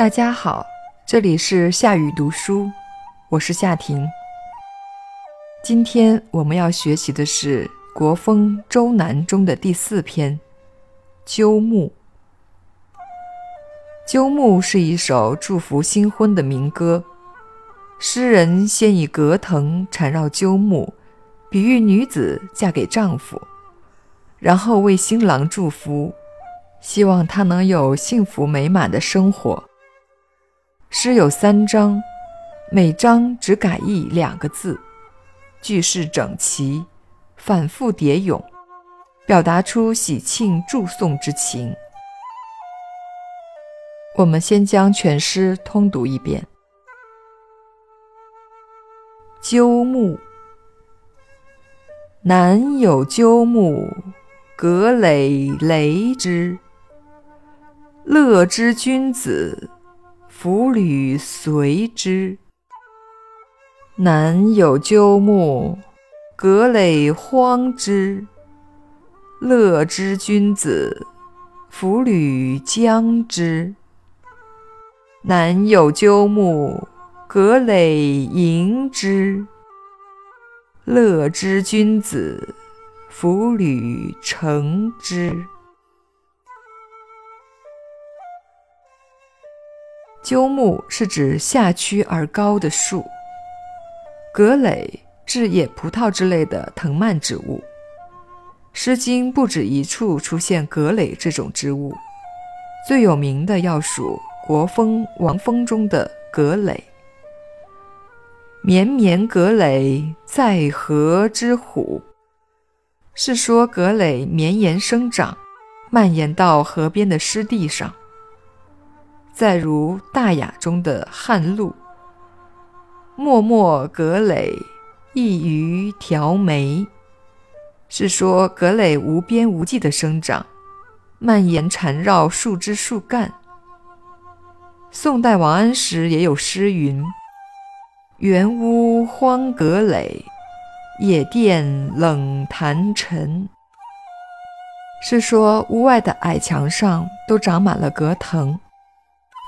大家好，这里是夏雨读书，我是夏婷。今天我们要学习的是《国风·周南》中的第四篇《鸠木》。《鸠木》是一首祝福新婚的民歌，诗人先以葛藤缠绕鸠木，比喻女子嫁给丈夫，然后为新郎祝福，希望他能有幸福美满的生活。诗有三章，每章只改一两个字，句式整齐，反复叠咏，表达出喜庆祝颂之情。我们先将全诗通读一遍。鸠木，南有鸠木，葛藟雷之，乐之君子。弗履随之。南有鸠木，葛藟荒之。乐之君子，弗履将之。南有鸠木，葛藟萦之。乐之君子，弗履成之。鸠木是指下屈而高的树，葛藟是野葡萄之类的藤蔓植物。《诗经》不止一处出现葛藟这种植物，最有名的要数《国风·王风》中的葛藟。绵绵葛藟在河之虎，是说葛藟绵延生长，蔓延到河边的湿地上。再如《大雅》中的汉陆，脉脉葛藟，溢于条眉，是说葛藟无边无际的生长，蔓延缠绕树枝树干。宋代王安石也有诗云：“园屋荒葛藟，野殿冷檀陈。”是说屋外的矮墙上都长满了葛藤。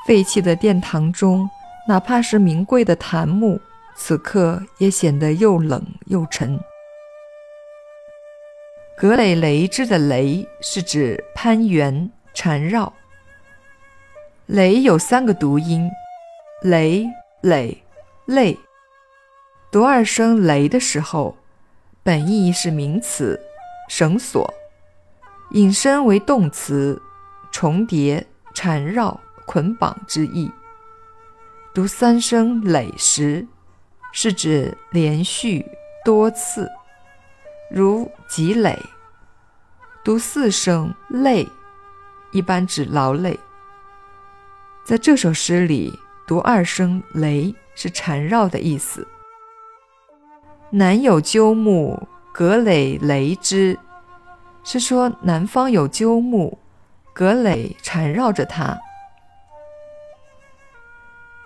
废弃的殿堂中，哪怕是名贵的檀木，此刻也显得又冷又沉。葛藟雷之的雷是指攀援、缠绕。雷有三个读音：雷、藟、类。读二声雷的时候，本意是名词，绳索，引申为动词，重叠、缠绕。捆绑之意。读三声累时，是指连续多次，如积累；读四声累，一般指劳累。在这首诗里，读二声雷是缠绕的意思。南有鸠木，葛藟雷之，是说南方有鸠木，葛藟缠绕着它。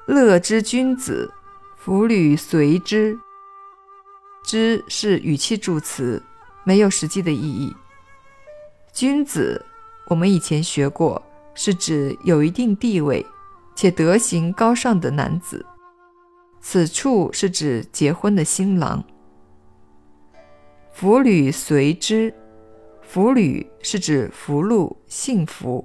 乐之君子，弗履随之。之是语气助词，没有实际的意义。君子，我们以前学过，是指有一定地位且德行高尚的男子。此处是指结婚的新郎。弗履随之，弗履是指福禄幸福。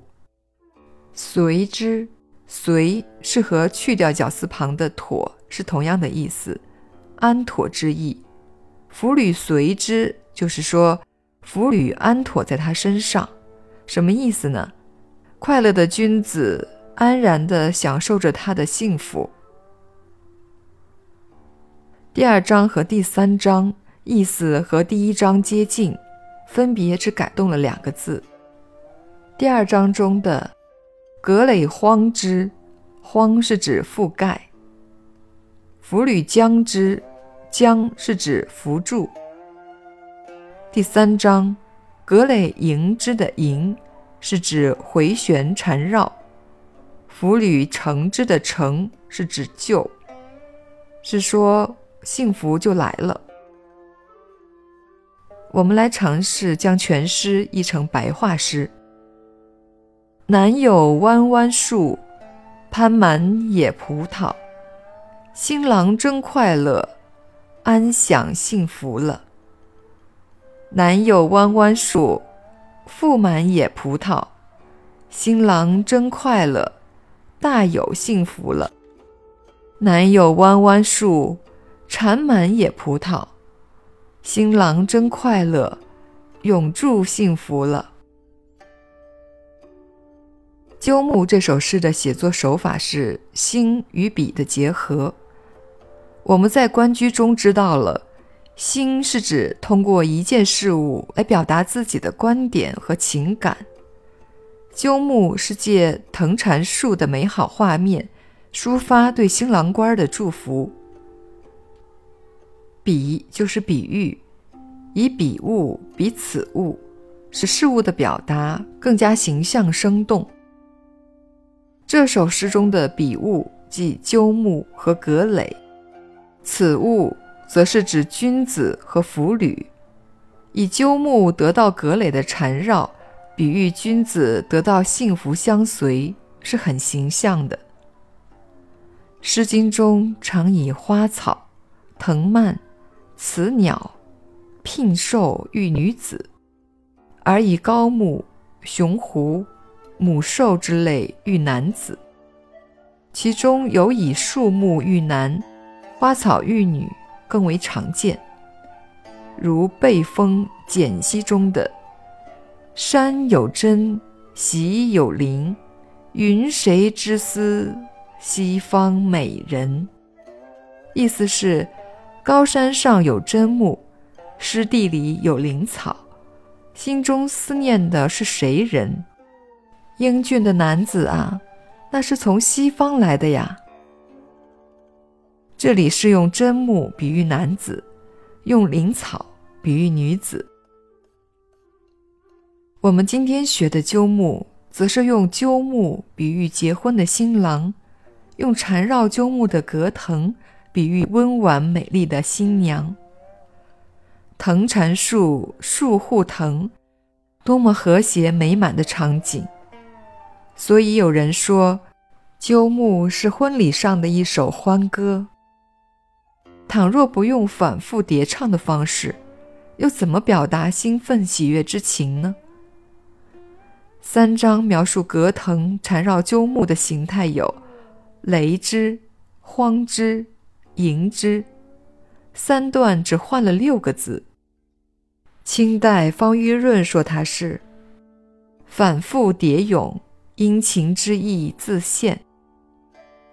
随之。随是和去掉绞丝旁的妥是同样的意思，安妥之意。弗履随之，就是说弗履安妥在他身上，什么意思呢？快乐的君子安然地享受着他的幸福。第二章和第三章意思和第一章接近，分别只改动了两个字。第二章中的。格垒荒之，荒是指覆盖。弗履将之，将是指扶助。第三章，格垒萦之的萦是指回旋缠绕。弗履成之的成是指就，是说幸福就来了。我们来尝试将全诗译成白话诗。南有弯弯树，攀满野葡萄，新郎真快乐，安享幸福了。南有弯弯树，覆满野葡萄，新郎真快乐，大有幸福了。南有弯弯树，缠满野葡萄，新郎真快乐，永驻幸福了。《鸠木》这首诗的写作手法是心与笔的结合。我们在关雎中知道了，心是指通过一件事物来表达自己的观点和情感。鸠木是借藤缠树的美好画面，抒发对新郎官的祝福。比就是比喻，以彼物比此物，使事物的表达更加形象生动。这首诗中的比物即鸠木和葛藟，此物则是指君子和妇女，以鸠木得到葛藟的缠绕，比喻君子得到幸福相随，是很形象的。《诗经》中常以花草、藤蔓、雌鸟、聘兽喻女子，而以高木、雄狐。母兽之类喻男子，其中有以树木喻男、花草喻女更为常见。如《背风·简析》中的“山有真，溪有灵，云谁之思？西方美人。”意思是高山上有真木，湿地里有灵草，心中思念的是谁人？英俊的男子啊，那是从西方来的呀。这里是用真木比喻男子，用灵草比喻女子。我们今天学的鸠木，则是用鸠木比喻结婚的新郎，用缠绕鸠木的葛藤比喻温婉美丽的新娘。藤缠树，树护藤，多么和谐美满的场景！所以有人说，鸠木是婚礼上的一首欢歌。倘若不用反复叠唱的方式，又怎么表达兴奋喜悦之情呢？三章描述葛藤缠绕鸠木的形态有雷之、荒之、迎之，三段只换了六个字。清代方玉润说它是反复叠咏。殷勤之意自现，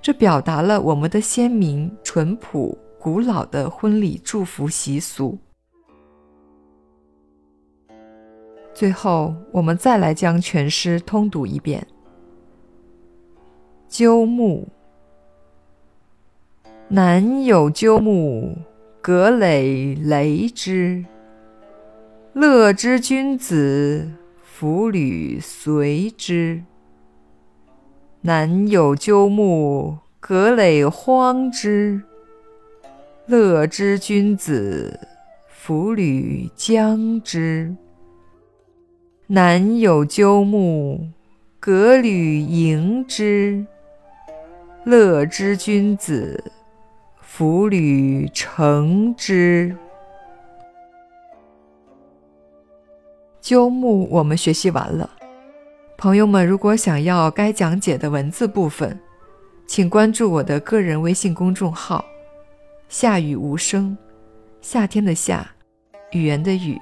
这表达了我们的鲜明、淳朴、古老的婚礼祝福习俗。最后，我们再来将全诗通读一遍。鸠木，南有鸠木，葛藟雷之。乐之君子，妇女随之。南有鸠木，葛藟荒之。乐之君子，妇女将之。南有鸠木，葛履迎之。乐之君子，妇女乘之。鸠木，我们学习完了。朋友们，如果想要该讲解的文字部分，请关注我的个人微信公众号“夏雨无声”，夏天的夏，语言的语。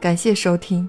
感谢收听。